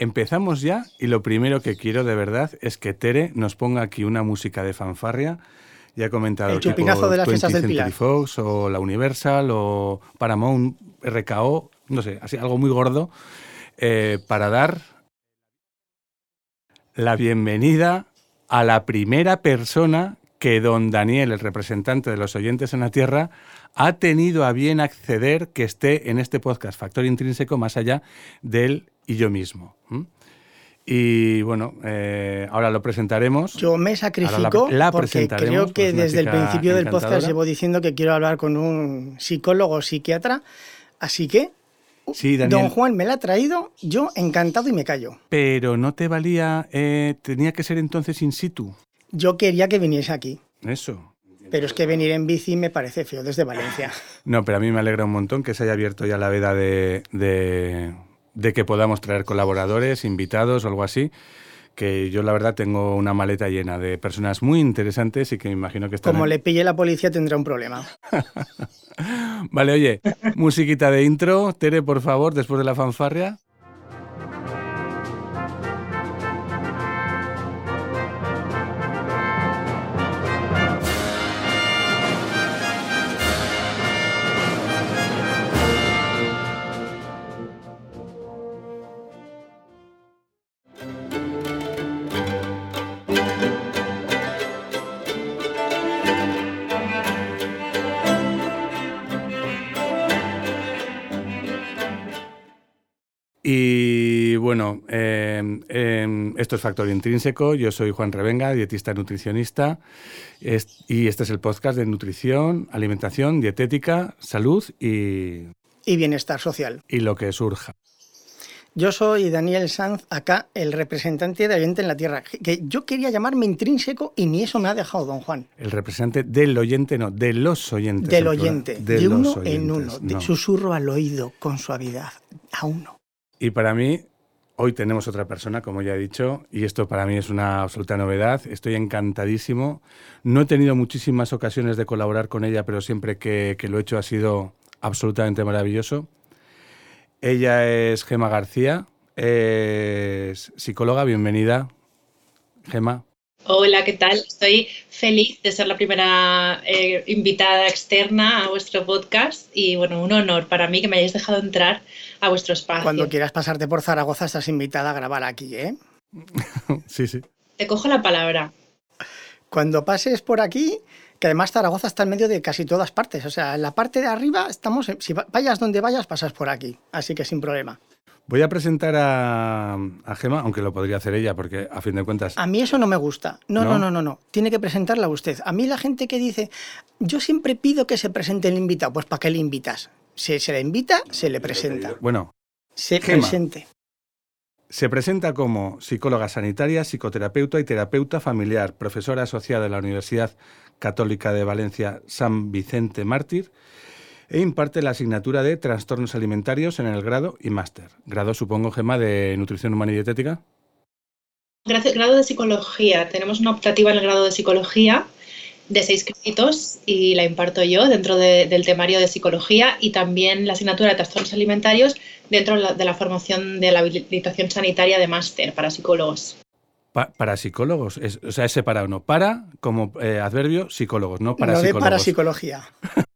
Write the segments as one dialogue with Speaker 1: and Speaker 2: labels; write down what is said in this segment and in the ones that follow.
Speaker 1: empezamos ya y lo primero que quiero de verdad es que Tere nos ponga aquí una música de fanfarria. Ya he comentado
Speaker 2: El chupinazo de las
Speaker 1: 20th
Speaker 2: fiestas del Pilar.
Speaker 1: Fox o la Universal o Paramount RKO, no sé, así algo muy gordo eh, para dar la bienvenida a la primera persona que don Daniel, el representante de los oyentes en la Tierra, ha tenido a bien acceder que esté en este podcast Factor Intrínseco más allá de él y yo mismo. Y bueno, eh, ahora lo presentaremos.
Speaker 2: Yo me sacrifico
Speaker 1: la- la
Speaker 2: porque creo que desde el principio del podcast llevo diciendo que quiero hablar con un psicólogo o psiquiatra. Así que,
Speaker 1: Sí,
Speaker 2: don Juan me la ha traído, yo encantado y me callo.
Speaker 1: Pero no te valía, eh, tenía que ser entonces in situ.
Speaker 2: Yo quería que viniese aquí,
Speaker 1: Eso.
Speaker 2: pero es que venir en bici me parece feo desde Valencia.
Speaker 1: No, pero a mí me alegra un montón que se haya abierto ya la veda de, de- de que podamos traer colaboradores, invitados o algo así. Que yo, la verdad, tengo una maleta llena de personas muy interesantes y que me imagino que están.
Speaker 2: Como le pille la policía tendrá un problema.
Speaker 1: Vale, oye, musiquita de intro. Tere, por favor, después de la fanfarria. Esto es Factor Intrínseco. Yo soy Juan Revenga, dietista nutricionista. Y este es el podcast de nutrición, alimentación, dietética, salud y,
Speaker 2: Y bienestar social.
Speaker 1: y lo que surja.
Speaker 2: Yo soy Daniel Sanz, acá el representante de Oyente en la Tierra. Que yo quería llamarme intrínseco y ni eso me ha dejado don Juan.
Speaker 1: El representante del oyente, no, de los oyentes.
Speaker 2: Del oyente, de, uno en uno, de susurro al oído con suavidad, a uno.
Speaker 1: Y para mí, hoy tenemos otra persona, como ya he dicho, y esto para mí es una absoluta novedad. Estoy encantadísimo. No he tenido muchísimas ocasiones de colaborar con ella, pero siempre que, lo he hecho ha sido absolutamente maravilloso. Ella es Gema García, es psicóloga, bienvenida. Gema.
Speaker 3: Hola, ¿qué tal? Estoy feliz de ser la primera eh, invitada externa a vuestro podcast y bueno, un honor para mí que me hayáis dejado entrar a vuestro espacio.
Speaker 2: Cuando quieras pasarte por Zaragoza estás invitada a grabar aquí, ¿eh?
Speaker 1: Sí, sí.
Speaker 3: Te cojo la palabra.
Speaker 2: Cuando pases por aquí, que además Zaragoza está en medio de casi todas partes. O sea, en la parte de arriba estamos, en- si va- vayas donde vayas, pasas por aquí. Así que sin problema.
Speaker 1: Voy a presentar a, a Gema, aunque lo podría hacer ella, porque a fin de cuentas
Speaker 2: A mí eso no me gusta. No,
Speaker 1: ¿No?
Speaker 2: no, no, no, no. Tiene que presentarla usted. A mí la gente que dice, yo siempre pido que se presente el invitado, pues ¿para qué le invitas? Si se le invita, se le presenta.
Speaker 1: Bueno,
Speaker 2: Se
Speaker 1: Gema.
Speaker 2: presente.
Speaker 1: Se presenta como psicóloga sanitaria, psicoterapeuta y terapeuta familiar, profesora asociada en la Universidad Católica de Valencia San Vicente Mártir e imparte la asignatura de trastornos alimentarios en el grado y máster. Grado, supongo, Gema, de nutrición humana y dietética.
Speaker 3: Gracias, grado de psicología. Tenemos una optativa en el grado de psicología de seis créditos y la imparto yo dentro de- del temario de psicología y también la asignatura de trastornos alimentarios dentro de la, de la formación de la habilitación sanitaria de máster para psicólogos.
Speaker 1: Pa- para psicólogos, es- o sea, es separado, ¿no? Para, como eh, adverbio, psicólogos, no para
Speaker 2: no de
Speaker 1: psicólogos.
Speaker 2: parapsicología.
Speaker 3: Para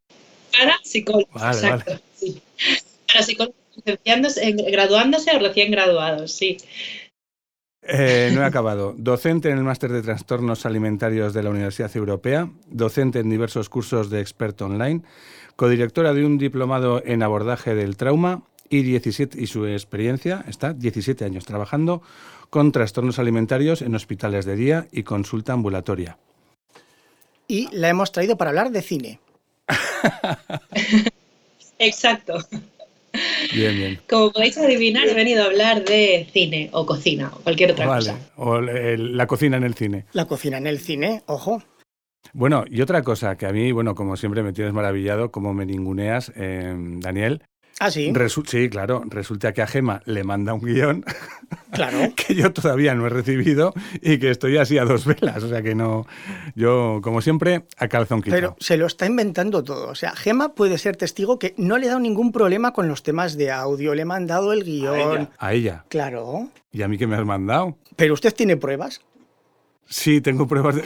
Speaker 3: psicólogos,
Speaker 1: Vale,
Speaker 3: exacto. sí. Para psicólogos graduándose o recién graduados, sí.
Speaker 1: Eh, no he acabado. Docente en el máster de trastornos alimentarios de la Universidad Europea, docente en diversos cursos de experto online, codirectora de un diplomado en abordaje del trauma y 17 y su experiencia está 17 años trabajando con trastornos alimentarios en hospitales de día y consulta ambulatoria.
Speaker 2: Y la hemos traído para hablar de cine.
Speaker 3: Exacto.
Speaker 1: Bien, bien.
Speaker 3: Como podéis adivinar, he venido a hablar de cine o cocina o cualquier otra
Speaker 1: Vale.
Speaker 3: cosa.
Speaker 1: O el- la cocina en el cine.
Speaker 2: La cocina en el cine, ojo.
Speaker 1: Bueno, y otra cosa que a mí, bueno, como siempre me tienes maravillado, como me ninguneas, eh, Daniel,
Speaker 2: Ah, sí.
Speaker 1: Resu- sí, claro. Resulta que a Gema le manda un guion
Speaker 2: Claro.
Speaker 1: que yo todavía no he recibido y que estoy así a dos velas. O sea que no, yo como siempre a calzón quitado.
Speaker 2: Pero se lo está inventando todo. O sea, Gema puede ser testigo que no le he dado ningún problema con los temas de audio. Le he mandado el guion.
Speaker 1: A ella.
Speaker 2: Claro.
Speaker 1: ¿Y a mí qué me has mandado?
Speaker 2: Pero usted tiene pruebas.
Speaker 1: Sí, tengo pruebas. De...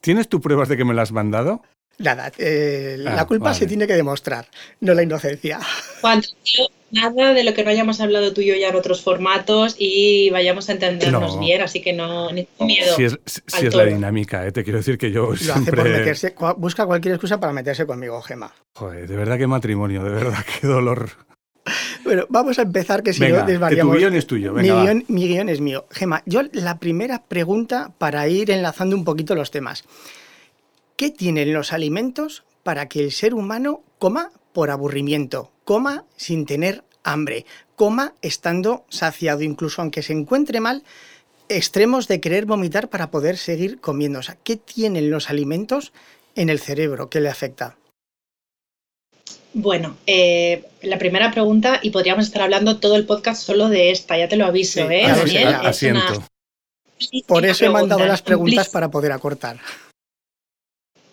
Speaker 1: ¿Tienes tú pruebas de que me las has mandado?
Speaker 2: Nada, eh,
Speaker 1: Ah,
Speaker 2: la culpa
Speaker 1: vale.
Speaker 2: se tiene que demostrar, no la inocencia.
Speaker 3: Juan, yo, nada de lo que no hayamos hablado tú y yo ya en otros formatos y vayamos a entendernos
Speaker 1: No.
Speaker 3: bien, así que no, ni miedo.
Speaker 1: Si es, si
Speaker 3: al
Speaker 1: es la dinámica, ¿eh? te quiero decir que yo
Speaker 2: Lo hace por
Speaker 1: siempre...
Speaker 2: meterse, busca cualquier excusa para meterse conmigo, Gema.
Speaker 1: Joder, de verdad qué matrimonio, de verdad qué dolor.
Speaker 2: Bueno, vamos a empezar, que si
Speaker 1: Venga,
Speaker 2: no
Speaker 1: que
Speaker 2: desvariamos.
Speaker 1: tu guion es tuyo,
Speaker 2: mi,
Speaker 1: venga, va.
Speaker 2: guion, mi guion es mío. Gema, yo la primera pregunta para ir enlazando un poquito los temas. ¿Qué tienen los alimentos para que el ser humano coma por aburrimiento, coma sin tener hambre, coma estando saciado, incluso aunque se encuentre mal, extremos de querer vomitar para poder seguir comiendo? O sea, ¿qué tienen los alimentos en el cerebro que le afecta?
Speaker 3: Bueno, eh, la primera pregunta, y podríamos estar hablando todo el podcast solo de esta, ya te lo aviso,
Speaker 2: Sí,
Speaker 3: ¿eh? Es
Speaker 1: Asiento.
Speaker 3: una
Speaker 2: Por eso he mandado las preguntas para poder acortar.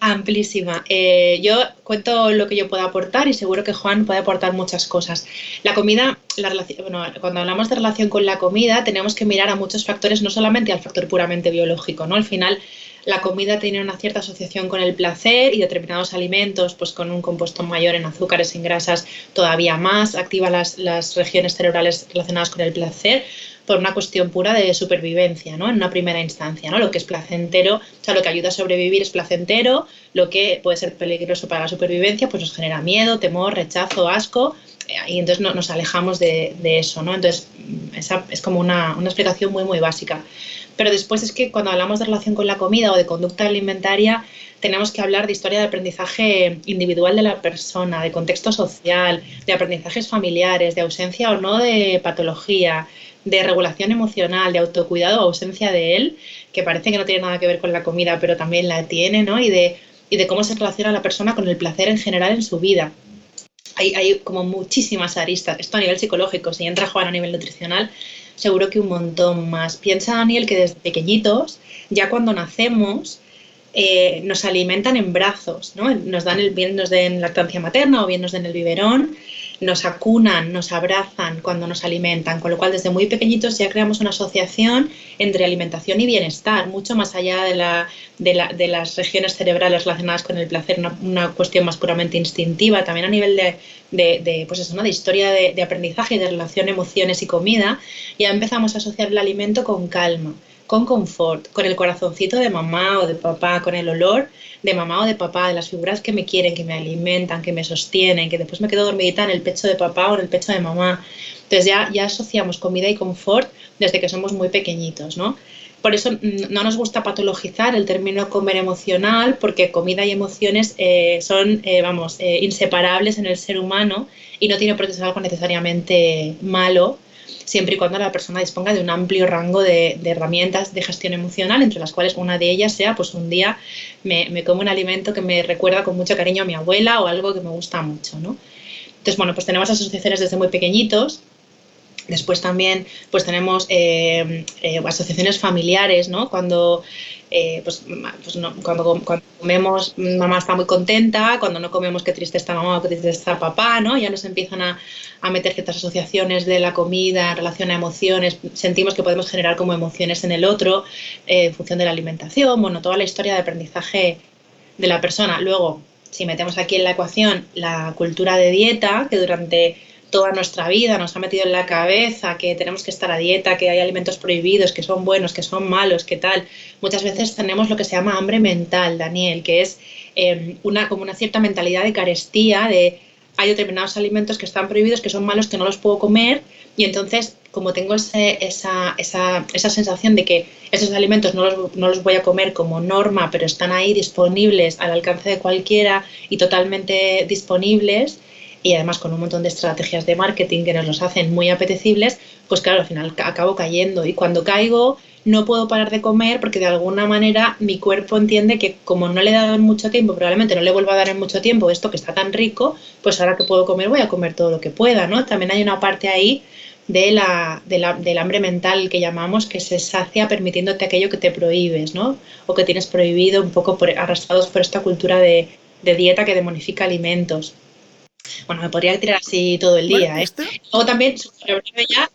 Speaker 3: Amplísima. Eh, yo cuento lo que yo puedo aportar y seguro que Juan puede aportar muchas cosas. La comida, la relación, cuando hablamos de relación con la comida, tenemos que mirar a muchos factores, no solamente al factor puramente biológico, ¿no? Al final, la comida tiene una cierta asociación con el placer y determinados alimentos, pues con un compuesto mayor en azúcares en grasas, todavía más, activa las, las regiones cerebrales relacionadas con el placer por una cuestión pura de supervivencia, ¿no? En una primera instancia, ¿no? Lo que es placentero, o sea, lo que ayuda a sobrevivir es placentero, lo que puede ser peligroso para la supervivencia, pues nos genera miedo, temor, rechazo, asco, eh, y entonces no, nos alejamos de, eso, ¿no? Entonces, esa es como una, una explicación muy, muy básica. Pero después es que cuando hablamos de relación con la comida o de conducta alimentaria, tenemos que hablar de historia de aprendizaje individual de la persona, de contexto social, de aprendizajes familiares, de ausencia o no de patología, de regulación emocional, de autocuidado ausencia de él, que parece que no tiene nada que ver con la comida, pero también la tiene, ¿no? Y de, y de cómo se relaciona la persona con el placer en general en su vida. Hay, hay como muchísimas aristas, esto a nivel psicológico, si entra Juan a nivel nutricional, seguro que un montón más. Piensa, Daniel, que desde pequeñitos, ya cuando nacemos, eh, nos alimentan en brazos, ¿no? Nos dan el, bien nos den lactancia materna o bien nos den el biberón, nos acunan, nos abrazan cuando nos alimentan, con lo cual desde muy pequeñitos ya creamos una asociación entre alimentación y bienestar, mucho más allá de, la, de, la, las regiones cerebrales relacionadas con el placer, una, cuestión más puramente instintiva, también a nivel de, pues eso, ¿no? de historia de aprendizaje y de relación emociones y comida, ya empezamos a asociar el alimento con calma con confort, con el corazoncito de mamá o de papá, con el olor de mamá o de papá, de las figuras que me quieren, que me alimentan, que me sostienen, que después me quedo dormidita en el pecho de papá o en el pecho de mamá. Entonces ya, ya asociamos comida y confort desde que somos muy pequeñitos, ¿no? Por eso no nos gusta patologizar el término comer emocional, porque comida y emociones eh, son, eh, vamos, eh, inseparables en el ser humano y no tiene por qué ser algo necesariamente malo, siempre y cuando la persona disponga de un amplio rango de, herramientas de gestión emocional, entre las cuales una de ellas sea, pues un día me, me, como un alimento que me recuerda con mucho cariño a mi abuela o algo que me gusta mucho, ¿no? Entonces, bueno, pues tenemos asociaciones desde muy pequeñitos. Después también, pues tenemos eh, eh, asociaciones familiares, ¿no? Cuando, eh, pues, pues cuando, comemos, mamá está muy contenta, cuando no comemos, qué triste está mamá qué triste está papá, ¿no? Ya nos empiezan a, a meter ciertas asociaciones de la comida en relación a emociones, sentimos que podemos generar como emociones en el otro eh, en función de la alimentación, bueno, toda la historia de aprendizaje de la persona. Luego, si metemos aquí en la ecuación la cultura de dieta, que durante toda nuestra vida nos ha metido en la cabeza que tenemos que estar a dieta, que hay alimentos prohibidos, que son buenos, que son malos, que tal. Muchas veces tenemos lo que se llama hambre mental, Daniel, que es eh, una, como una cierta mentalidad de carestía, de hay determinados alimentos que están prohibidos, que son malos, que no los puedo comer, y entonces, como tengo ese, esa, esa, esa, sensación de que esos alimentos no los, no los voy a comer como norma, pero están ahí disponibles al alcance de cualquiera y totalmente disponibles, y además con un montón de estrategias de marketing que nos los hacen muy apetecibles, pues claro, al final acabo cayendo. Y cuando caigo, no puedo parar de comer porque de alguna manera mi cuerpo entiende que como no le he dado mucho tiempo, probablemente no le vuelva a dar en mucho tiempo esto que está tan rico, pues ahora que puedo comer voy a comer todo lo que pueda, ¿no? También hay una parte ahí de la, del hambre mental que llamamos, que se sacia permitiéndote aquello que te prohíbes, ¿no? O que tienes prohibido un poco por, arrastrados por esta cultura de, dieta que demonifica alimentos. Bueno, me podría tirar así todo el día. ¿eh? Luego también, súper breve ya,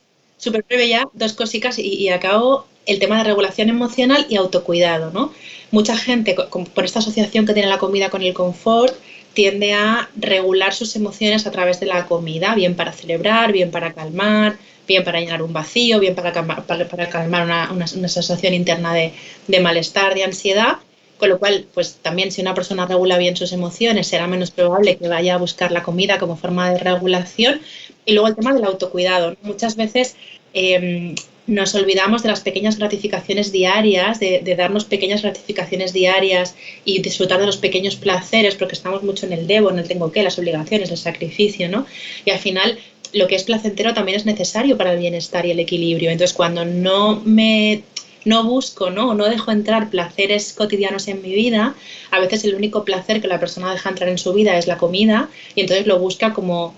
Speaker 3: breve ya, dos cositas y, y acabo el tema de regulación emocional y autocuidado, ¿no? Mucha gente, por esta asociación que tiene la comida con el confort, tiende a regular sus emociones a través de la comida, bien para celebrar, bien para calmar, bien para llenar un vacío, bien para calmar, para, calmar una, sensación interna de, de, malestar, de ansiedad. Con lo cual, pues también si una persona regula bien sus emociones, será menos probable que vaya a buscar la comida como forma de regulación. Y luego el tema del autocuidado. Muchas veces em, nos olvidamos de las pequeñas gratificaciones diarias, de, darnos pequeñas gratificaciones diarias y disfrutar de los pequeños placeres, porque estamos mucho en el debo, en el tengo que, las obligaciones, el sacrificio, ¿no? Y al final lo que es placentero también es necesario para el bienestar y el equilibrio. Entonces, cuando no me no busco, ¿no? No dejo entrar placeres cotidianos en mi vida, a veces el único placer que la persona deja entrar en su vida es la comida y entonces lo busca como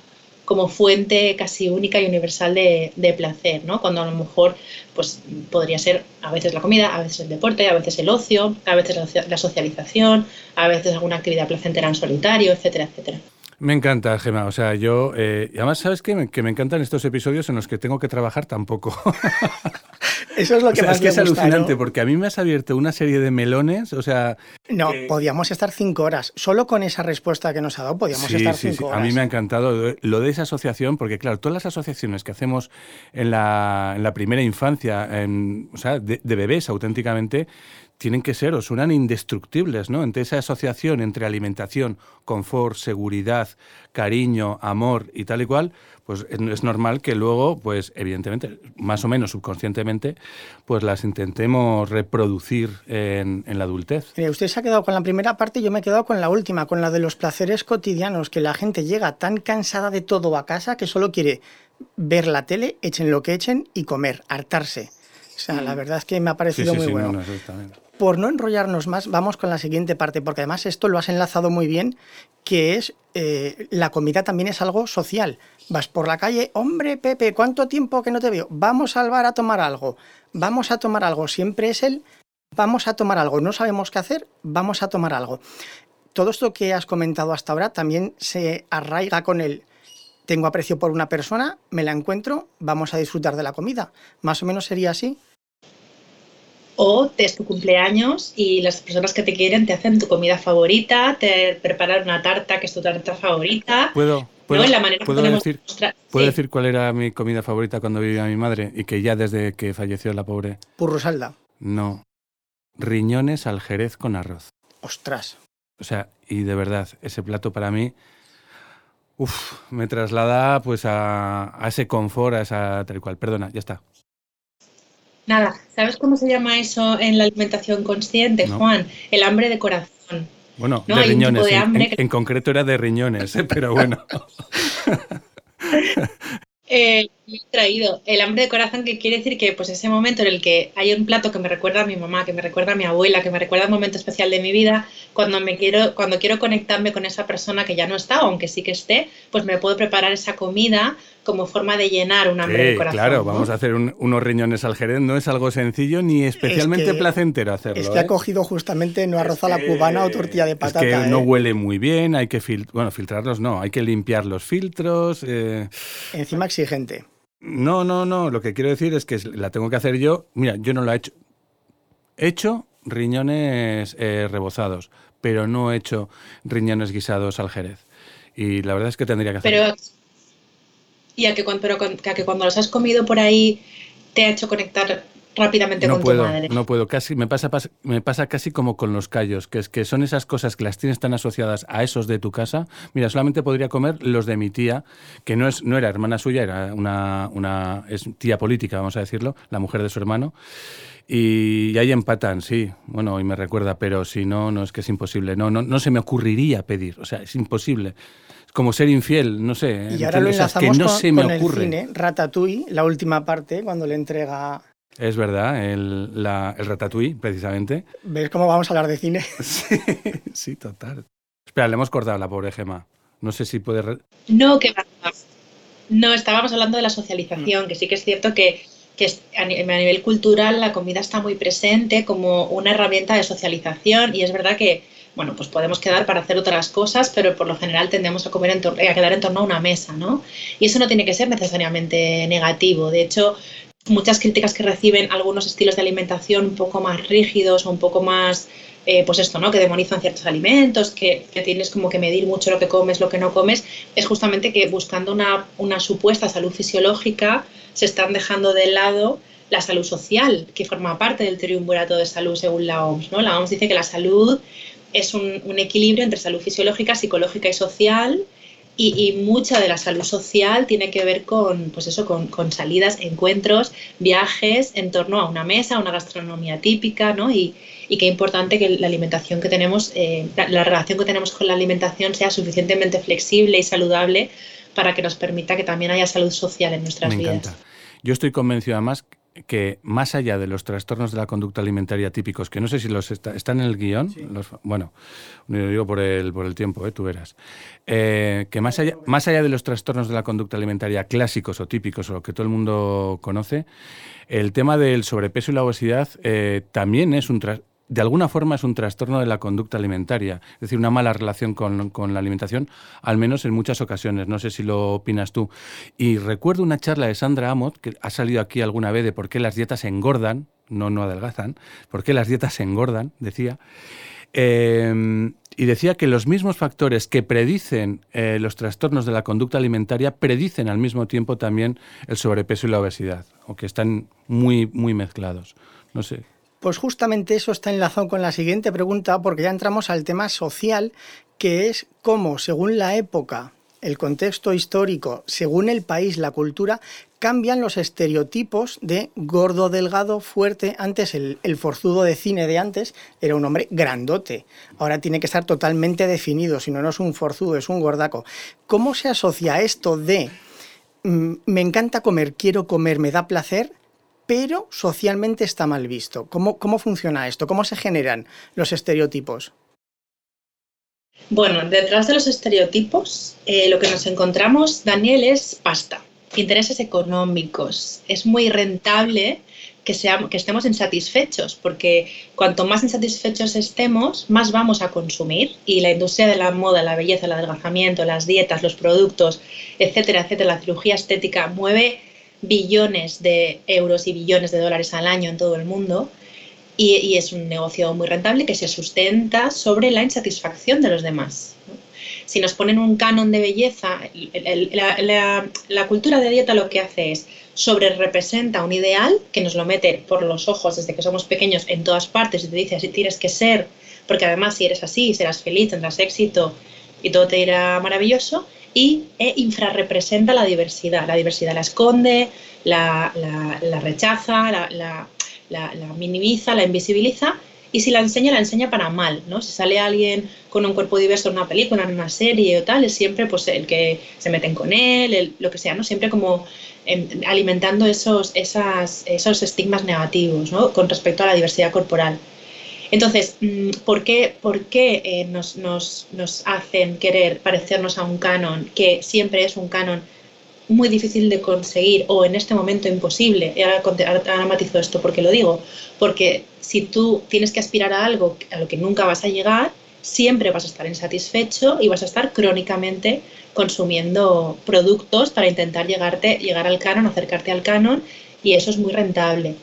Speaker 3: como fuente casi única y universal de, placer, ¿no? Cuando a lo mejor pues, podría ser a veces la comida, a veces el deporte, a veces el ocio, a veces la socialización, a veces alguna actividad placentera en solitario, etcétera, etcétera.
Speaker 1: Me encanta, Gemma. O sea, yo. Eh, además, ¿sabes qué? Que me encantan estos episodios en los que tengo que trabajar tampoco.
Speaker 2: Eso es lo que más
Speaker 1: es que es alucinante, porque a mí me has abierto una serie de melones. O sea.
Speaker 2: No, podíamos estar cinco horas. Solo con esa respuesta que nos ha dado, podíamos estar cinco sí. horas.
Speaker 1: A mí me ha encantado lo de esa asociación, porque, claro, todas las asociaciones que hacemos en la, en la primera infancia, en, o sea, de bebés auténticamente, tienen que ser o suenan indestructibles, ¿no? Entre esa asociación entre alimentación, confort, seguridad, cariño, amor y tal y cual, pues es normal que luego, pues evidentemente, más o menos subconscientemente, pues las intentemos reproducir en, la adultez.
Speaker 2: usted se ha quedado con la primera parte y yo me he quedado con la última, con la de los placeres cotidianos, que la gente llega tan cansada de todo a casa que solo quiere ver la tele, echen lo que echen y comer, hartarse. O sea, la mm. verdad es que me ha parecido muy bueno por no enrollarnos más, vamos con la siguiente parte, porque además esto lo has enlazado muy bien, que es eh, la comida también es algo social. Vas por la calle, hombre Pepe, ¿cuánto tiempo que no te veo? Vamos al bar a tomar algo, vamos a tomar algo. Siempre es el vamos a tomar algo. No sabemos qué hacer, vamos a tomar algo. Todo esto que has comentado hasta ahora también se arraiga con el tengo aprecio por una persona, me la encuentro, vamos a disfrutar de la comida. Más o menos sería así
Speaker 3: o es tu cumpleaños y las personas que te quieren te hacen tu comida favorita, te preparan una tarta que es tu tarta favorita.
Speaker 1: Puedo, puedo, decir, ¿puedo decir cuál era mi comida favorita cuando vivía mi madre y que ya desde que falleció la pobre?
Speaker 2: Purrosalda.
Speaker 1: No. Riñones al jerez con arroz.
Speaker 2: Ostras.
Speaker 1: O sea, y de verdad, ese plato para mí uf, me traslada pues a, a ese confort, a esa tal cual. Perdona, ya está.
Speaker 3: Nada, ¿sabes cómo se llama eso en la alimentación consciente, Juan? El hambre de corazón.
Speaker 1: Bueno, de riñones. en, concreto era de riñones, ¿eh? pero bueno.
Speaker 3: eh, he traído el hambre de corazón, que quiere decir que pues ese momento en el que hay un plato que me recuerda a mi mamá, que me recuerda a mi abuela, que me recuerda un momento especial de mi vida, cuando me quiero, cuando quiero conectarme con esa persona que ya no está, aunque sí que esté, pues me puedo preparar esa comida como forma de llenar un hambre de corazón.
Speaker 1: Claro, vamos a hacer unos riñones al jerez, no es algo sencillo ni especialmente placentero hacerlo.
Speaker 2: Es que
Speaker 1: ha
Speaker 2: ¿eh? cogido justamente no arroz a la cubana o tortilla de patata.
Speaker 1: Es que no ¿eh? huele muy bien, hay que bueno, filtrarlos no, hay que limpiar los filtros. Eh.
Speaker 2: Encima exigente.
Speaker 1: No, no, no. Lo que quiero decir es que la tengo que hacer yo. Mira, yo no lo he hecho. He hecho riñones eh, rebozados, pero no he hecho riñones guisados al jerez. Y la verdad es que tendría que hacerlo.
Speaker 3: Pero, y a que, pero a que cuando los has comido por ahí te ha hecho conectar rápidamente
Speaker 1: no
Speaker 3: con
Speaker 1: puedo,
Speaker 3: tu madre.
Speaker 1: No puedo, casi me pasa, me pasa casi como con los callos, que es que son esas cosas que las tienes tan asociadas a esos de tu casa. Mira, solamente podría comer los de mi tía, que no es no era hermana suya, era una, una es tía política, vamos a decirlo, la mujer de su hermano. Y, ahí empatan, sí. Bueno, y me recuerda, pero si no, no es que es imposible. No, no, no se me ocurriría pedir. O sea, es imposible como ser infiel, no sé.
Speaker 2: Y ahora lo enlazamos que no se me ocurre. el cine, Ratatouille, la última parte, cuando le entrega
Speaker 1: es verdad, el, la, el ratatouille, precisamente.
Speaker 2: ¿Ves cómo vamos a hablar de cine?
Speaker 1: sí, sí, total. Espera, le hemos cortado la pobre Gema. No sé si puede...
Speaker 3: No, que va. No, estábamos hablando de la socialización, que sí que es cierto que, a nivel cultural la comida está muy presente como una herramienta de socialización y es verdad que, bueno, pues podemos quedar para hacer otras cosas, pero por lo general tendemos a, comer en a quedar en torno a una mesa, ¿no? Y eso no tiene que ser necesariamente negativo. De hecho, muchas críticas que reciben algunos estilos de alimentación un poco más rígidos o un poco más eh, pues esto, ¿no? Que demonizan ciertos alimentos, que, tienes como que medir mucho lo que comes, lo que no comes, es justamente que buscando una, una supuesta salud fisiológica se están dejando de lado la salud social, que forma parte del triunvirato de salud según la OMS, ¿no? La OMS dice que la salud es un, un equilibrio entre salud fisiológica, psicológica y social, y, mucha de la salud social tiene que ver con, pues eso, con, con, salidas, encuentros, viajes en torno a una mesa, a una gastronomía típica, ¿no? Y, y qué importante que la alimentación que tenemos, eh, la, relación que tenemos con la alimentación sea suficientemente flexible y saludable para que nos permita que también haya salud social en nuestras
Speaker 1: Me
Speaker 3: vidas.
Speaker 1: Yo estoy convencido además que más allá de los trastornos de la conducta alimentaria típicos, que no sé si los están en el guion, bueno, lo digo por el, por el tiempo, eh, tú verás, eh, que más allá, más allá de los trastornos de la conducta alimentaria clásicos o típicos o lo que todo el mundo conoce, el tema del sobrepeso y la obesidad eh, también es un, de alguna forma es un trastorno de la conducta alimentaria, es decir, una mala relación con, la alimentación, al menos en muchas ocasiones. No sé si lo opinas tú. Y recuerdo una charla de Sandra Amott, que ha salido aquí alguna vez de por qué las dietas engordan, no, no adelgazan, por qué las dietas engordan, decía. Eh, y decía que los mismos factores que predicen eh, los trastornos de la conducta alimentaria predicen al mismo tiempo también el sobrepeso y la obesidad, o que están muy, muy mezclados. No sé.
Speaker 2: Pues justamente eso está enlazado con la siguiente pregunta, porque ya entramos al tema social, que es cómo, según la época, el contexto histórico, según el país, la cultura, cambian los estereotipos de gordo, delgado, fuerte. Antes el, forzudo de cine de antes era un hombre grandote. Ahora tiene que estar totalmente definido, si no, no es un forzudo, es un gordaco. ¿Cómo se asocia esto de mm, me encanta comer, quiero comer, me da placer pero socialmente está mal visto. ¿Cómo, cómo funciona esto? ¿Cómo se generan los estereotipos?
Speaker 3: Bueno, detrás de los estereotipos, eh, lo que nos encontramos, Daniel, es pasta, intereses económicos. Es muy rentable que, seamos, que estemos insatisfechos, porque cuanto más insatisfechos estemos, más vamos a consumir. Y la industria de la moda, la belleza, el adelgazamiento, las dietas, los productos, etcétera, etcétera, la cirugía estética mueve billones de euros y billones de dólares al año en todo el mundo y, es un negocio muy rentable que se sustenta sobre la insatisfacción de los demás. Si nos ponen un canon de belleza, la, cultura de dieta lo que hace es sobre representa un ideal que nos lo mete por los ojos desde que somos pequeños en todas partes y te dice así tienes que ser, porque además si eres así serás feliz, tendrás éxito y todo te irá maravilloso y e infrarrepresenta la diversidad. La diversidad la esconde, la, rechaza, la, minimiza, la invisibiliza y si la enseña, la enseña para mal, ¿no? Si sale alguien con un cuerpo diverso en una película, en una serie o tal, es siempre pues el que se meten con él, lo que sea, ¿no? Siempre como em, alimentando esos, esas, esos estigmas negativos, ¿no? Con respecto a la diversidad corporal. Entonces, mm, ¿por qué, por qué eh, nos, hacen querer parecernos a un canon que siempre es un canon muy difícil de conseguir o en este momento imposible? Y ahora, matizo esto porque lo digo. Porque si tú tienes que aspirar a algo a lo que nunca vas a llegar, siempre vas a estar insatisfecho y vas a estar crónicamente consumiendo productos para intentar llegar al canon, acercarte al canon, y eso es muy rentable.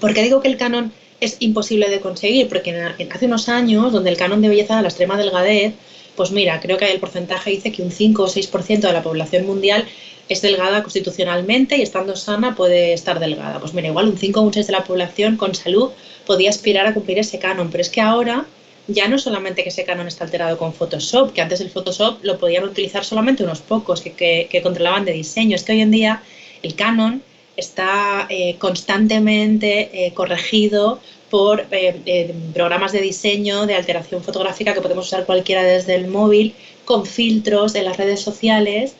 Speaker 3: ¿Por qué digo que el canon es imposible de conseguir, porque hace unos años, donde el canon de belleza la extrema delgadez, pues mira, creo que el porcentaje dice que un 5 o 6% de la población mundial es delgada constitucionalmente y estando sana puede estar delgada. Pues mira, igual un 5 o un 6 de la población con salud podía aspirar a cumplir ese canon, pero es que ahora ya no solamente que ese canon está alterado con Photoshop, que antes el Photoshop lo podían utilizar solamente unos pocos que, que controlaban de diseño, es que hoy en día el canon está eh, constantemente eh, corregido por eh, programas de diseño, de alteración fotográfica que podemos usar cualquiera desde el móvil, con filtros en las redes sociales.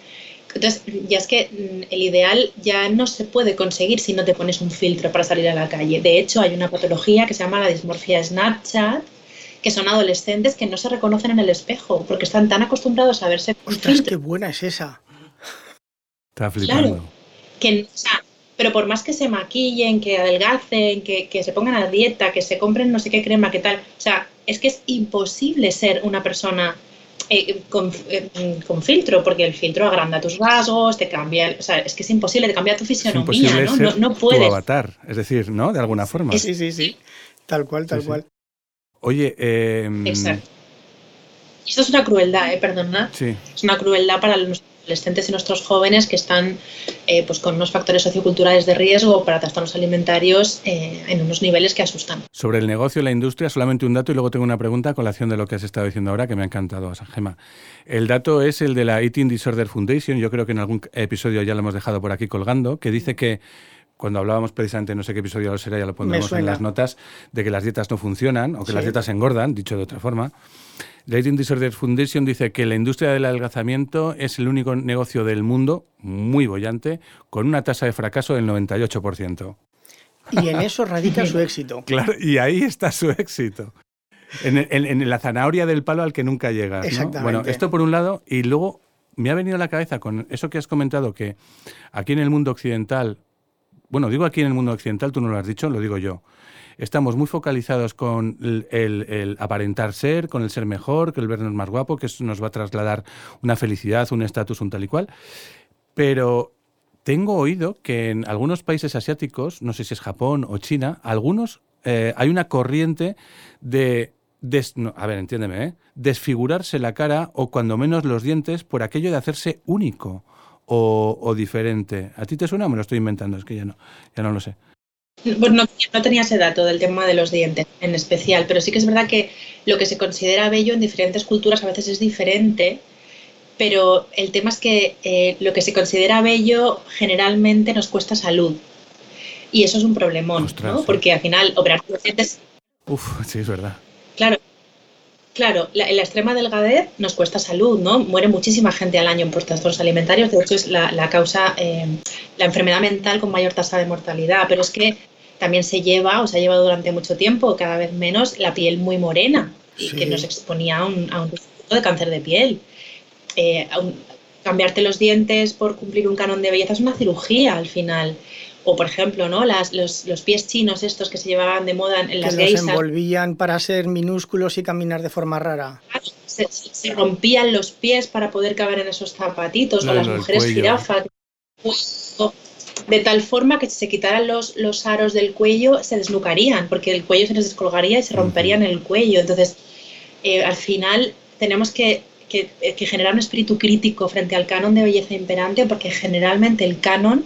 Speaker 3: Entonces, ya es que mm, el ideal ya no se puede conseguir si no te pones un filtro para salir a la calle. De hecho, hay una patología que se llama la dismorfia Snapchat, que son adolescentes que no se reconocen en el espejo porque están tan acostumbrados a verse
Speaker 2: con Ostras, qué buena es esa
Speaker 1: Está flipando.
Speaker 3: que, pero por más que se maquillen, que adelgacen, que, que, se pongan a dieta, que se compren no sé qué crema, qué tal, o sea, es que es imposible ser una persona eh, con, eh, con, filtro, porque el filtro agranda tus rasgos, te cambia, o sea, es que es imposible, te cambia tu fisionomía, ¿no? no, no puedes.
Speaker 1: Tu avatar, es decir, ¿no? De alguna forma.
Speaker 2: Sí, sí, sí, tal cual, tal cual.
Speaker 1: Oye, eh,
Speaker 3: Exacto. Esto es una crueldad, ¿eh? Perdona.
Speaker 1: Sí.
Speaker 3: Es una crueldad para los adolescentes y nuestros jóvenes que están eh, pues con unos factores socioculturales de riesgo para trastornos alimentarios eh, en unos niveles que asustan.
Speaker 1: Sobre el negocio y la industria, solamente un dato y luego tengo una pregunta a colación de lo que has estado diciendo ahora que me ha encantado, Gema. El dato es el de la Eating Disorder Foundation, yo creo que en algún episodio ya lo hemos dejado por aquí colgando, que dice que cuando hablábamos precisamente, no sé qué episodio lo será, ya lo pondremos en las notas, de que las dietas no funcionan o que las dietas engordan, dicho de otra forma. La Eating Disorder Foundation dice que la industria del adelgazamiento es el único negocio del mundo, muy bollante, con una tasa de fracaso del 98%.
Speaker 2: Y en eso radica su éxito.
Speaker 1: Claro, y ahí está su éxito. En, la zanahoria del palo al que nunca llega.
Speaker 2: Exactamente.
Speaker 1: Bueno, esto por un lado, y luego me ha venido a la cabeza con eso que has comentado, que aquí en el mundo occidental bueno, digo aquí en el mundo occidental, tú no lo has dicho, lo digo yo. Estamos muy focalizados con el, aparentar ser, con el ser mejor, que el vernos más guapo, que eso nos va a trasladar una felicidad, un estatus, un tal y cual. Pero tengo oído que en algunos países asiáticos, no sé si es Japón o China, algunos eh, hay una corriente de a ver, entiéndeme, ¿eh? desfigurarse la cara o cuando menos los dientes por aquello de hacerse único o, diferente. ¿A ti te suena o me lo estoy inventando? Es que ya no, ya no lo sé.
Speaker 3: Pues no, no, tenía ese dato del tema de los dientes en especial, pero sí que es verdad que lo que se considera bello en diferentes culturas a veces es diferente, pero el tema es que eh, lo que se considera bello generalmente nos cuesta salud. Y eso es un problemón, ¿no? Porque al final operar los dientes...
Speaker 1: Uf, sí, es verdad.
Speaker 3: Claro, Claro, la, la, extrema delgadez nos cuesta salud, ¿no? Muere muchísima gente al año por trastornos alimentarios, de hecho es la, causa, eh, la enfermedad mental con mayor tasa de mortalidad, pero es que también se lleva, o se ha llevado durante mucho tiempo, cada vez menos, la piel muy morena, y que nos exponía a un, a de cáncer de piel. Eh, cambiarte los dientes por cumplir un canon de belleza es una cirugía al final. O, por ejemplo, ¿no? Las, los, los, pies chinos estos que se llevaban de moda en, las
Speaker 2: que los envolvían para ser minúsculos y caminar de forma rara.
Speaker 3: Se, se, rompían los pies para poder caber en esos zapatitos, o las mujeres jirafas. De tal forma que si se quitaran los, los aros del cuello, se desnucarían, porque el cuello se les descolgaría y se romperían el cuello. Entonces, eh, al final, tenemos que que, que, generar un espíritu crítico frente al canon de belleza imperante, porque generalmente el canon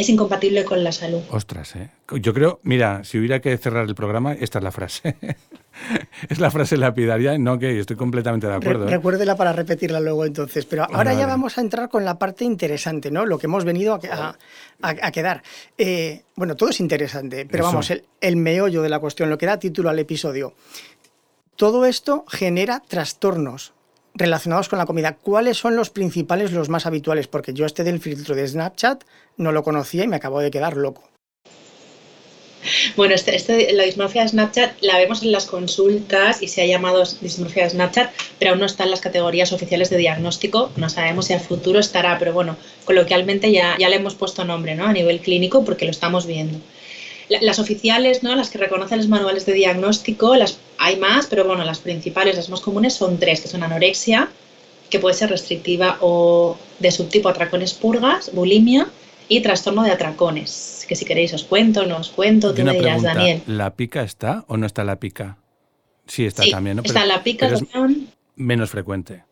Speaker 3: es incompatible con la salud.
Speaker 1: Ostras, ¿eh? Yo creo, mira, si hubiera que cerrar el programa, esta es la frase. es la frase lapidaria, no que estoy completamente de acuerdo.
Speaker 2: ¿eh? recuérdela para repetirla luego entonces. Pero ahora ya vamos a entrar con la parte interesante, ¿no? Lo que hemos venido a, a, quedar. Eh, bueno, todo es interesante, pero vamos, el, el meollo de la cuestión, lo que da título al episodio. Todo esto genera trastornos relacionados con la comida. ¿Cuáles son los principales, los más habituales? Porque yo este del filtro de Snapchat no lo conocía y me acabo de quedar loco.
Speaker 3: Bueno, este, este, la dismorfia de Snapchat la vemos en las consultas y se ha llamado dismorfia de Snapchat, pero aún no está en las categorías oficiales de diagnóstico. No sabemos si a futuro estará, pero bueno, coloquialmente ya, ya le hemos puesto nombre ¿no? a nivel clínico porque lo estamos viendo. Las oficiales, ¿no? las que reconocen los manuales de diagnóstico, las, hay más, pero bueno, las principales, las más comunes son tres, que son anorexia, que puede ser restrictiva o de subtipo atracones purgas, bulimia y trastorno de atracones. Que si queréis os cuento, no os cuento, tú me dirás, Daniel.
Speaker 1: ¿La pica está o no está la pica? Sí, está también, ¿no?
Speaker 3: está la pica
Speaker 1: menos frecuente.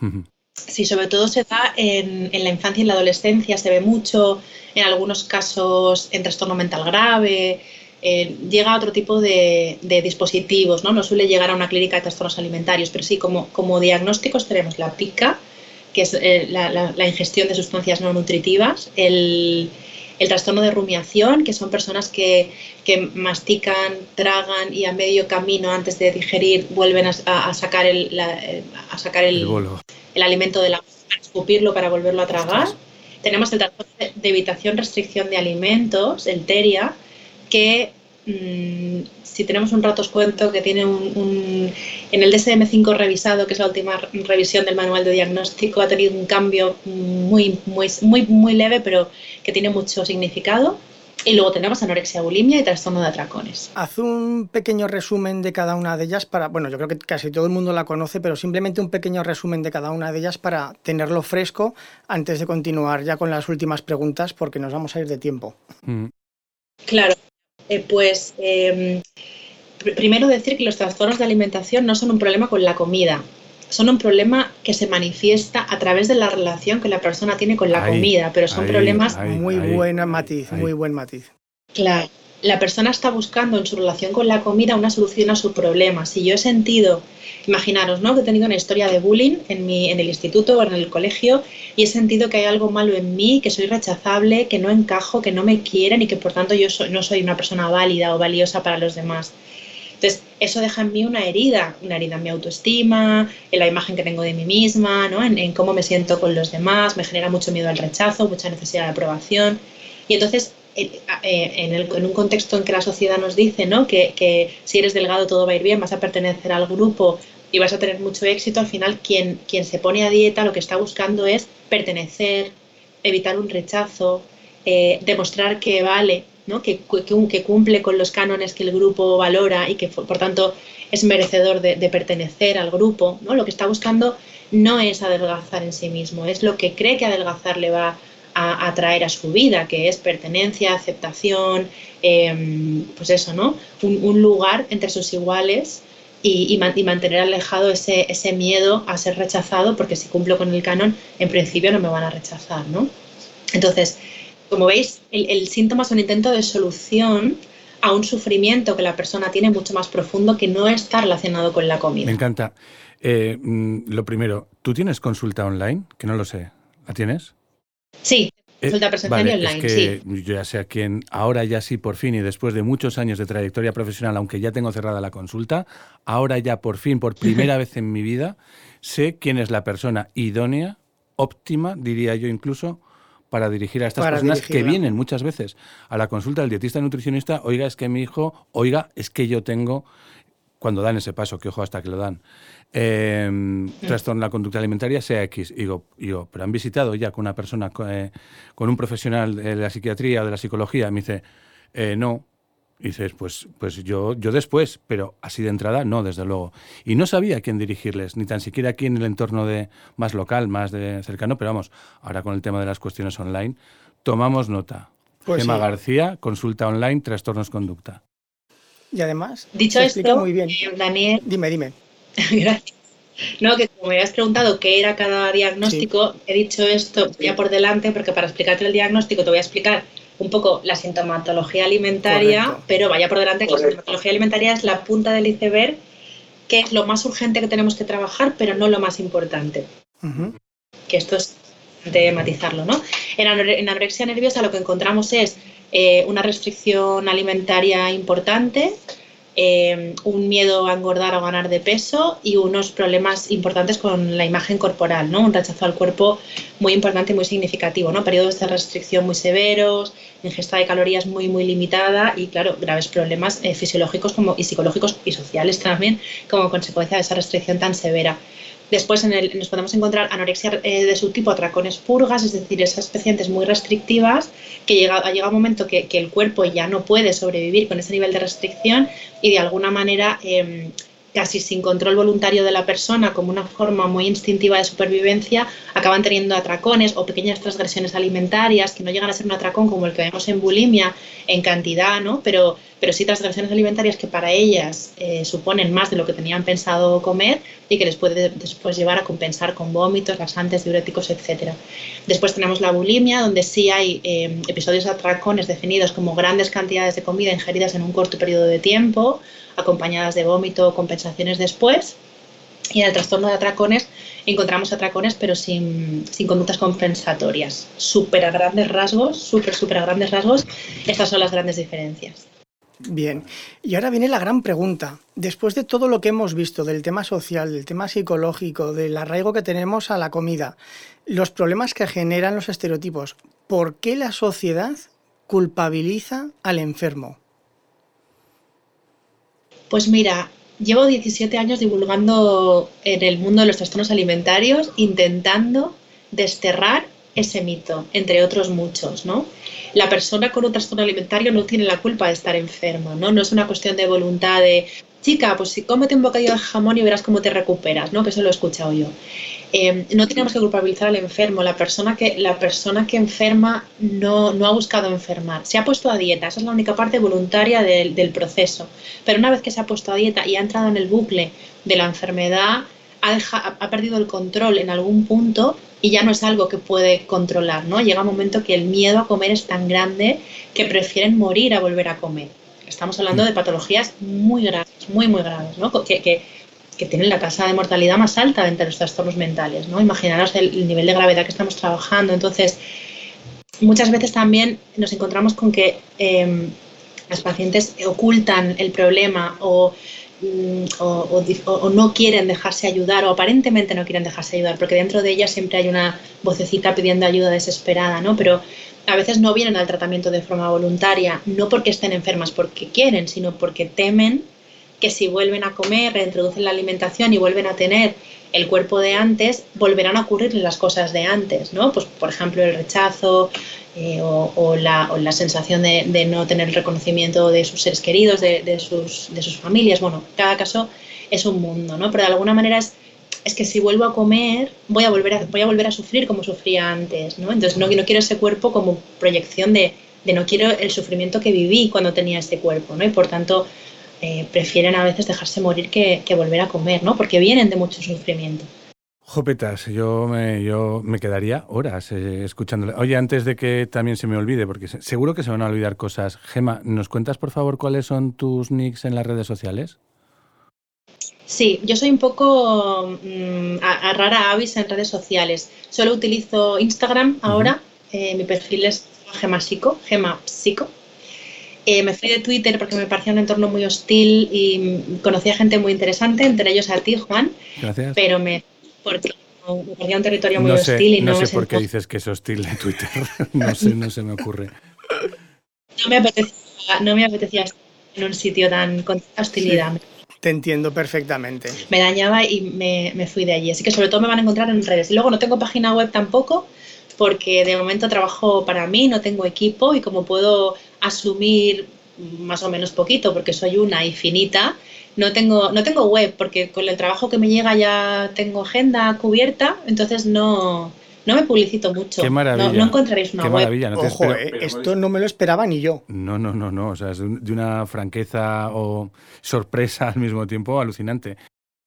Speaker 3: Sí, sobre todo se da en, en, la infancia y en la adolescencia, se ve mucho, en algunos casos en trastorno mental grave, eh, llega a otro tipo de, dispositivos, ¿no? No suele llegar a una clínica de trastornos alimentarios, pero sí, como, como diagnósticos tenemos la PICA, que es eh, la, ingestión de sustancias no nutritivas, el, trastorno de rumiación, que son personas que, mastican, tragan y a medio camino antes de digerir vuelven a, sacar el, a sacar el, el, alimento de la para escupirlo para volverlo a tragar. Tenemos el trastorno de evitación, restricción de alimentos, el TERIA, que mm, si tenemos un rato os cuento que tiene un, en el DSM5 revisado, que es la última revisión del manual de diagnóstico, ha tenido un cambio muy, muy, muy, muy leve, pero que tiene mucho significado. Y luego tenemos anorexia, bulimia y trastorno de atracones.
Speaker 2: Haz un pequeño resumen de cada una de ellas para, bueno, yo creo que casi todo el mundo la conoce, pero simplemente un pequeño resumen de cada una de ellas para tenerlo fresco antes de continuar ya con las últimas preguntas porque nos vamos a ir de tiempo. Mm.
Speaker 3: Claro, eh, pues em, primero decir que los trastornos de alimentación no son un problema con la comida, son un problema que se manifiesta a través de la relación que la persona tiene con la comida, pero son problemas...
Speaker 2: muy buena matiz, muy buen matiz.
Speaker 3: Claro, la persona está buscando en su relación con la comida una solución a su problema. Si yo he sentido, imaginaros, ¿no? Que he tenido una historia de bullying en, mi, en el instituto o en el colegio y he sentido que hay algo malo en mí, que soy rechazable, que no encajo, que no me quieren y que por tanto yo no soy una persona válida o valiosa para los demás. Entonces, eso deja en mí una herida, una herida en mi autoestima, en la imagen que tengo de mí misma, ¿no? en, cómo me siento con los demás, me genera mucho miedo al rechazo, mucha necesidad de aprobación. Y entonces, eh, en, un contexto en que la sociedad nos dice ¿no? que, si eres delgado todo va a ir bien, vas a pertenecer al grupo y vas a tener mucho éxito, al final quien, quien se pone a dieta lo que está buscando es pertenecer, evitar un rechazo, eh, demostrar que vale, que, que, cumple con los cánones que el grupo valora y que por tanto es merecedor de, pertenecer al grupo, ¿no? lo que está buscando no es adelgazar en sí mismo, es lo que cree que adelgazar le va a atraer a su vida, que es pertenencia, aceptación, em, pues eso, ¿no? Un, lugar entre sus iguales y, mantener alejado ese, ese, miedo a ser rechazado, porque si cumplo con el canon, en principio no me van a rechazar, ¿no? Entonces, como veis, el, síntoma es un intento de solución a un sufrimiento que la persona tiene mucho más profundo que no está relacionado con la comida.
Speaker 1: Me encanta. Eh, mm, lo primero, ¿tú tienes consulta online? Que no lo sé. ¿La tienes?
Speaker 3: Sí, eh, consulta presencial y online, es que
Speaker 1: Yo ya sé a quién, ahora ya sí por fin y después de muchos años de trayectoria profesional, aunque ya tengo cerrada la consulta, ahora ya por fin, por primera vez en mi vida, sé quién es la persona idónea, óptima, diría yo incluso, para dirigir a estas personas que vienen muchas veces a la consulta del dietista nutricionista, oiga, es que mi hijo, oiga, es que yo tengo, cuando dan ese paso, que ojo hasta que lo dan, eh, trastorno de la conducta alimentaria, sea X. Digo, digo, pero han visitado ya con una persona, eh, con un profesional de la psiquiatría o de la psicología, me dice, eh, no, y dices, pues, pues yo, yo después, pero así de entrada, no, desde luego. Y no sabía a quién dirigirles, ni tan siquiera aquí en el entorno de más local, más de cercano, pero vamos, ahora con el tema de las cuestiones online, tomamos nota. Pues García, consulta online, trastornos conducta.
Speaker 2: Y además,
Speaker 3: dicho esto,
Speaker 2: muy bien.
Speaker 3: Eh, Daniel.
Speaker 2: Dime, dime.
Speaker 3: Gracias. No, que como me habías preguntado qué era cada diagnóstico, he dicho esto ya por delante, porque para explicarte el diagnóstico te voy a explicar un poco la sintomatología alimentaria, pero vaya por delante que la sintomatología alimentaria es la punta del iceberg, que es lo más urgente que tenemos que trabajar, pero no lo más importante. Que esto es de matizarlo, ¿no? En, anorexia nerviosa lo que encontramos es eh, una restricción alimentaria importante, eh, un miedo a engordar o ganar de peso y unos problemas importantes con la imagen corporal, ¿no? Un rechazo al cuerpo muy importante y muy significativo, ¿no? Periodos de restricción muy severos, ingesta de calorías muy, muy limitada y, claro, graves problemas eh, fisiológicos como, y psicológicos y sociales también como consecuencia de esa restricción tan severa. Después nos podemos encontrar anorexia eh, de subtipo, atracones purgas, es decir, esas pacientes muy restrictivas que llega, llega un momento que, el cuerpo ya no puede sobrevivir con ese nivel de restricción y de alguna manera eh, casi sin control voluntario de la persona, como una forma muy instintiva de supervivencia, acaban teniendo atracones o pequeñas transgresiones alimentarias que no llegan a ser un atracón como el que vemos en bulimia en cantidad, ¿no? pero, pero sí transgresiones alimentarias que para ellas eh, suponen más de lo que tenían pensado comer y que les puede después llevar a compensar con vómitos, laxantes, diuréticos, etc. Después tenemos la bulimia, donde sí hay eh, episodios de atracones definidos como grandes cantidades de comida ingeridas en un corto periodo de tiempo, acompañadas de vómito o compensaciones después. Y en el trastorno de atracones encontramos atracones pero sin, conductas compensatorias. Súper a grandes rasgos, súper, súper a grandes rasgos, estas son las grandes diferencias.
Speaker 2: Bien, y ahora viene la gran pregunta. Después de todo lo que hemos visto del tema social, del tema psicológico, del arraigo que tenemos a la comida, los problemas que generan los estereotipos, ¿por qué la sociedad culpabiliza al enfermo?
Speaker 3: Pues mira, llevo 17 años divulgando en el mundo de los trastornos alimentarios, intentando desterrar ese mito, entre otros muchos, ¿no? La persona con un trastorno alimentario no tiene la culpa de estar enferma, ¿no? No es una cuestión de voluntad de, chica, pues si cómete un bocadillo de jamón y verás cómo te recuperas, ¿no? Que eso lo he escuchado yo. Eh, no tenemos que culpabilizar al enfermo, la persona que, la persona que enferma no, no, ha buscado enfermar, se ha puesto a dieta, esa es la única parte voluntaria del, del proceso, pero una vez que se ha puesto a dieta y ha entrado en el bucle de la enfermedad, ha, ha, perdido el control en algún punto y ya no es algo que puede controlar, ¿no? Llega un momento que el miedo a comer es tan grande que prefieren morir a volver a comer. Estamos hablando de patologías muy graves, muy, muy graves, ¿no? Que, que, que tienen la tasa de mortalidad más alta entre los trastornos mentales, ¿no? Imaginaros el, nivel de gravedad que estamos trabajando. Entonces, muchas veces también nos encontramos con que eh, las pacientes ocultan el problema o Mm, o, no quieren dejarse ayudar o aparentemente no quieren dejarse ayudar, porque dentro de ellas siempre hay una vocecita pidiendo ayuda desesperada, ¿no? Pero a veces no vienen al tratamiento de forma voluntaria, no porque estén enfermas porque quieren, sino porque temen que si vuelven a comer, reintroducen la alimentación y vuelven a tener el cuerpo de antes, volverán a ocurrirles las cosas de antes, ¿no? Pues, por ejemplo, el rechazo eh, o, la, o, la, sensación de, de, no tener el reconocimiento de sus seres queridos, de, de, sus, de sus familias. Bueno, cada caso es un mundo, ¿no? Pero de alguna manera es, es que si vuelvo a comer, voy a volver a, voy a, volver a sufrir como sufría antes, ¿no? Entonces, no, no quiero ese cuerpo como proyección de, de no quiero el sufrimiento que viví cuando tenía este cuerpo, ¿no? Y por tanto, eh, prefieren a veces dejarse morir que, que, volver a comer, ¿no? Porque vienen de mucho sufrimiento.
Speaker 1: Jopetas, yo me, yo me quedaría horas eh, escuchándole. Oye, antes de que también se me olvide, porque seguro que se van a olvidar cosas. Gema, ¿nos cuentas por favor cuáles son tus nicks en las redes sociales?
Speaker 3: Sí, yo soy un poco mmm, a, a rara avis en redes sociales. Solo utilizo Instagram ahora. Uh -huh. eh, mi perfil es Gema Psico, Gema Psico. Eh, me fui de Twitter porque me parecía un entorno muy hostil y conocí a gente muy interesante, entre ellos a ti, Juan.
Speaker 1: Gracias.
Speaker 3: Pero me, porque me parecía un territorio muy no sé, hostil y no,
Speaker 1: no sé
Speaker 3: me
Speaker 1: por qué dices que es hostil de Twitter. no sé, no se me ocurre.
Speaker 3: No me apetecía, no me apetecía estar en un sitio tan con hostilidad.
Speaker 2: Sí. Te entiendo perfectamente.
Speaker 3: Me dañaba y me, me, fui de allí. Así que sobre todo me van a encontrar en redes. Y luego no tengo página web tampoco, porque de momento trabajo para mí, no tengo equipo y como puedo asumir más o menos poquito, porque soy una infinita, no tengo, no tengo web, porque con el trabajo que me llega ya tengo agenda cubierta, entonces no, no me publicito mucho.
Speaker 1: Qué maravilla.
Speaker 3: No, no encontraréis una
Speaker 1: Qué
Speaker 3: web.
Speaker 1: maravilla. No
Speaker 2: Ojo, eh, esto no me lo esperaba ni yo.
Speaker 1: No, no, no, no. O sea, es de una franqueza o sorpresa al mismo tiempo alucinante.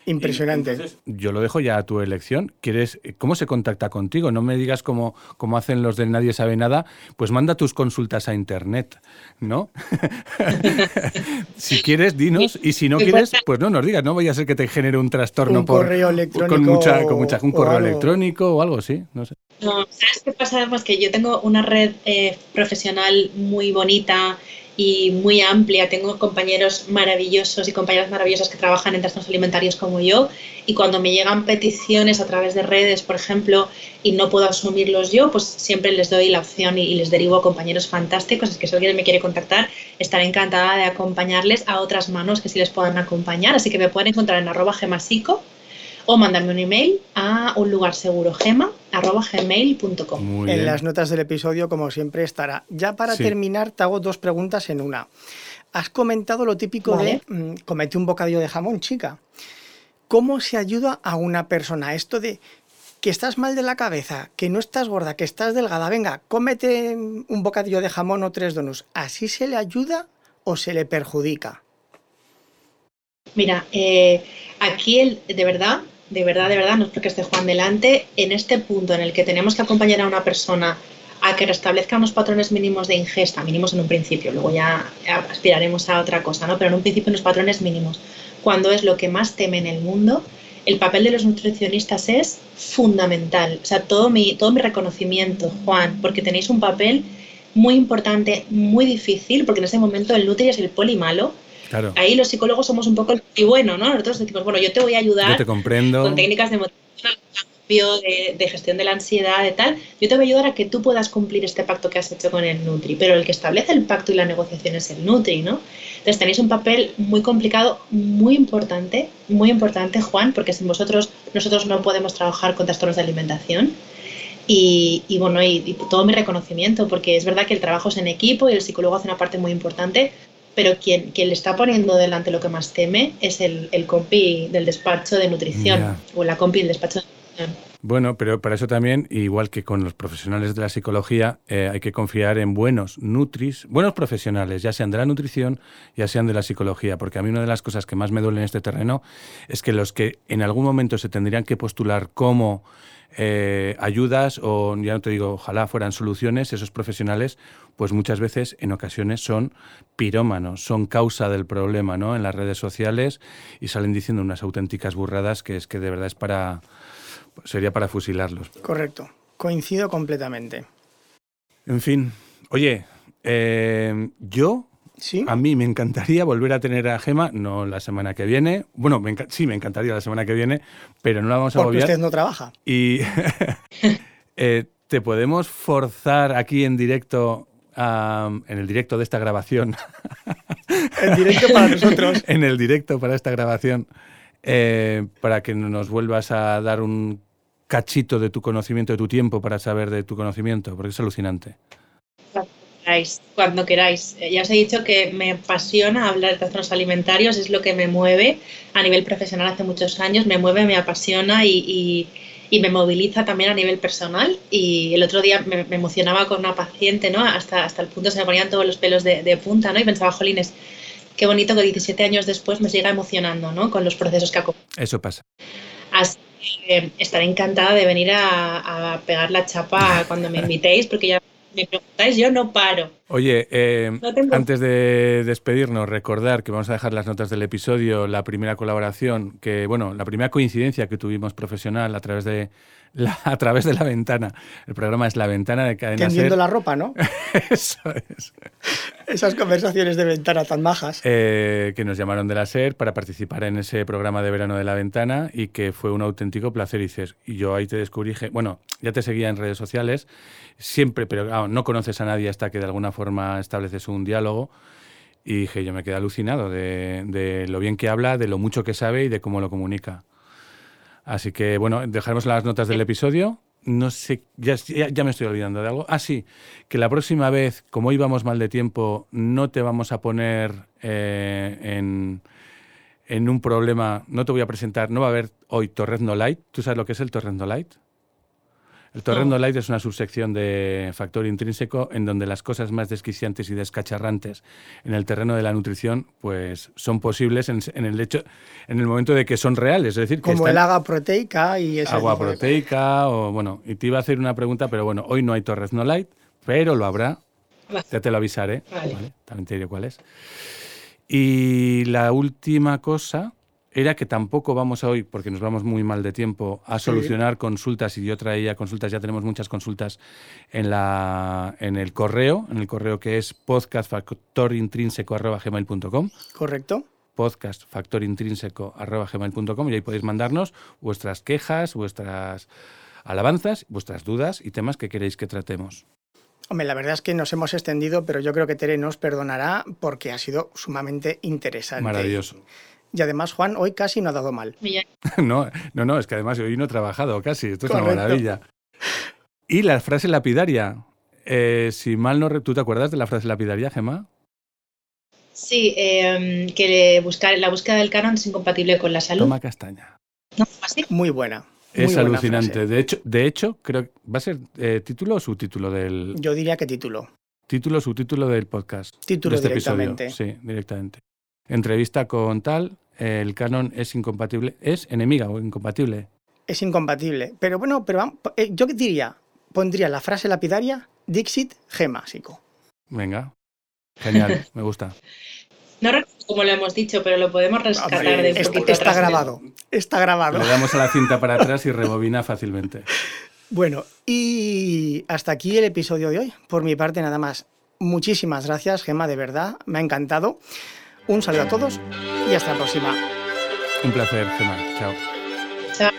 Speaker 2: Impresionante.
Speaker 1: Entonces, yo lo dejo ya a tu elección. ¿Quieres, ¿Cómo se contacta contigo? No me digas como, como hacen los de Nadie Sabe Nada, pues manda tus consultas a internet, ¿no? si quieres, dinos, y si no quieres, pues no nos digas, no vaya a ser que te genere un trastorno
Speaker 2: un
Speaker 1: por,
Speaker 2: correo electrónico.
Speaker 1: con mucha, con mucha, un correo
Speaker 2: algo.
Speaker 1: electrónico o algo así, no sé.
Speaker 3: No, ¿sabes qué pasa? Además que yo tengo una red eh, profesional muy bonita y muy amplia. Tengo compañeros maravillosos y compañeras maravillosas que trabajan en trastornos alimentarios como yo. Y cuando me llegan peticiones a través de redes, por ejemplo, y no puedo asumirlos yo, pues siempre les doy la opción y, les derivo a compañeros fantásticos. Es que si alguien me quiere contactar, estaré encantada de acompañarles a otras manos que sí les puedan acompañar. Así que me pueden encontrar en arroba gemasico o mandarme un email a un lugar seguro gema gmail.com.
Speaker 2: En las notas del episodio, como siempre, estará. Ya para
Speaker 1: Sí.
Speaker 2: terminar, te hago dos preguntas en una. Has comentado lo típico
Speaker 3: Vale.
Speaker 2: de mm, comete un bocadillo de jamón, chica. ¿Cómo se ayuda a una persona esto de que estás mal de la cabeza, que no estás gorda, que estás delgada, venga, cómete un bocadillo de jamón o tres donuts? ¿Así se le ayuda o se le perjudica?
Speaker 3: Mira, eh, aquí el, de verdad, de verdad, de verdad, no es porque esté Juan delante, en este punto en el que tenemos que acompañar a una persona a que restablezca unos patrones mínimos de ingesta, mínimos en un principio, luego ya aspiraremos a otra cosa, ¿no? Pero en un principio unos patrones mínimos, cuando es lo que más teme en el mundo, el papel de los nutricionistas es fundamental. O sea, todo mi, todo mi reconocimiento, Juan, porque tenéis un papel muy importante, muy difícil, porque en ese momento el nutri es el poli malo,
Speaker 1: Claro,
Speaker 3: ahí los psicólogos somos un poco el y bueno, ¿no? Nosotros decimos, bueno, yo te voy a ayudar
Speaker 1: yo te comprendo.
Speaker 3: con técnicas de motivación de, de, gestión de la ansiedad, de tal, yo te voy a ayudar a que tú puedas cumplir este pacto que has hecho con el Nutri, pero el que establece el pacto y la negociación es el Nutri, ¿no? Entonces tenéis un papel muy complicado, muy importante, muy importante, Juan, porque sin vosotros nosotros no podemos trabajar con trastornos de alimentación. Y, bueno, y, todo mi reconocimiento, porque es verdad que el trabajo es en equipo y el psicólogo hace una parte muy importante, pero quien, quien le está poniendo delante lo que más teme es el, el compi del despacho de nutrición o la compi del despacho de nutrición.
Speaker 1: Bueno, pero para eso también, igual que con los profesionales de la psicología, eh, hay que confiar en buenos nutris, buenos profesionales, ya sean de la nutrición, ya sean de la psicología, porque a mí una de las cosas que más me duele en este terreno es que los que en algún momento se tendrían que postular como eh, ayudas o ya no te digo, ojalá fueran soluciones, esos profesionales, pues muchas veces en ocasiones son pirómanos, son causa del problema ¿no? en las redes sociales y salen diciendo unas auténticas burradas que es que de verdad es para sería para fusilarlos.
Speaker 2: Correcto, coincido completamente.
Speaker 1: En fin, oye, eh, yo ¿Sí? A mí me encantaría volver a tener a Gema, no la semana que viene. Bueno, sí, me encantaría la semana que viene, pero no la vamos a
Speaker 2: Porque usted no trabaja.
Speaker 1: Y eh, te podemos forzar aquí en directo, en el directo de esta grabación.
Speaker 2: en directo para nosotros.
Speaker 1: en el directo para esta grabación. Eh, para que nos vuelvas a dar un cachito de tu conocimiento, de tu tiempo para saber de tu conocimiento, porque es alucinante.
Speaker 3: Cuando queráis, cuando queráis. Eh, ya os he dicho que me apasiona hablar de trastornos alimentarios, es lo que me mueve a nivel profesional hace muchos años, me mueve, me apasiona y, me moviliza también a nivel personal. Y el otro día me, emocionaba con una paciente, ¿no? Hasta, hasta el punto se me ponían todos los pelos de, de punta, ¿no? Y pensaba, jolines, qué bonito que 17 años después me siga emocionando ¿no? con los procesos que hago.
Speaker 1: Eso pasa.
Speaker 3: Así que estaré encantada de venir a, pegar la chapa cuando me invitéis, porque ya me preguntáis, yo no paro.
Speaker 1: Oye, eh, antes de despedirnos, recordar que vamos a dejar las notas del episodio, la primera colaboración, que bueno, la primera coincidencia que tuvimos profesional a través de a través de la ventana. El programa es La Ventana de Cadena
Speaker 2: Tendiendo la ropa, ¿no?
Speaker 1: Eso es.
Speaker 2: Esas conversaciones de ventana tan majas.
Speaker 1: Eh, que nos llamaron de la SER para participar en ese programa de verano de La Ventana y que fue un auténtico placer. Y, dices, y yo ahí te descubrí, bueno, ya te seguía en redes sociales, siempre, pero no conoces a nadie hasta que de alguna forma estableces un diálogo. Y dije, yo me quedé alucinado de, de lo bien que habla, de lo mucho que sabe y de cómo lo comunica. Así que, bueno, dejaremos las notas del episodio. No sé, ya, ya, me estoy olvidando de algo. Ah, sí, que la próxima vez, como íbamos mal de tiempo, no te vamos a poner eh, en, en, un problema, no te voy a presentar, no va a haber hoy Torrezno Light. ¿Tú sabes lo que es el Torrezno Light? El Torrendo Light es una subsección de factor intrínseco en donde las cosas más desquiciantes y descacharrantes en el terreno de la nutrición pues son posibles en, el hecho en el momento de que son reales, es decir,
Speaker 2: como el agua proteica y ese
Speaker 1: agua proteica o bueno, y te iba a hacer una pregunta, pero bueno, hoy no hay Torrezno Light, pero lo habrá. Ya te lo avisaré, también te diré cuál es. Y la última cosa era que tampoco vamos a hoy, porque nos vamos muy mal de tiempo, a solucionar consultas y yo traía consultas, ya tenemos muchas consultas en, la, en el correo, en el correo que es podcastfactorintrínseco.gmail.com.
Speaker 2: Correcto.
Speaker 1: Podcastfactorintrínseco.gmail.com y ahí podéis mandarnos vuestras quejas, vuestras alabanzas, vuestras dudas y temas que queréis que tratemos.
Speaker 2: Hombre, la verdad es que nos hemos extendido, pero yo creo que Tere nos perdonará porque ha sido sumamente interesante.
Speaker 1: Maravilloso.
Speaker 2: Y además, Juan, hoy casi no ha dado mal.
Speaker 1: no, no, no, es que además hoy no he trabajado casi. Esto es una maravilla. Y la frase lapidaria. Eh, si mal no... ¿Tú te acuerdas de la frase lapidaria, Gemma?
Speaker 3: Sí, em, que buscar, la búsqueda del canon es incompatible con la salud.
Speaker 1: Toma castaña.
Speaker 2: Muy buena.
Speaker 1: es alucinante. De hecho, de hecho, creo que va a ser eh, título o subtítulo del.
Speaker 2: Yo diría que título.
Speaker 1: Título o subtítulo del podcast.
Speaker 2: Título
Speaker 1: este
Speaker 2: directamente.
Speaker 1: Sí, directamente. Entrevista con tal, el canon es incompatible, es enemiga o incompatible.
Speaker 2: Es incompatible. Pero bueno, pero eh, yo diría, pondría la frase lapidaria Dixit gemásico.
Speaker 1: Venga, genial, me gusta.
Speaker 3: No recuerdo cómo lo hemos dicho, pero lo podemos rescatar de
Speaker 2: está, está grabado, está grabado.
Speaker 1: Le damos a la cinta para atrás y rebobina fácilmente.
Speaker 2: Bueno, y hasta aquí el episodio de hoy. Por mi parte, nada más. Muchísimas gracias, Gema, de verdad, me ha encantado. Un saludo a todos y hasta la próxima.
Speaker 1: Un placer, Gemma. Chao.
Speaker 3: Chao.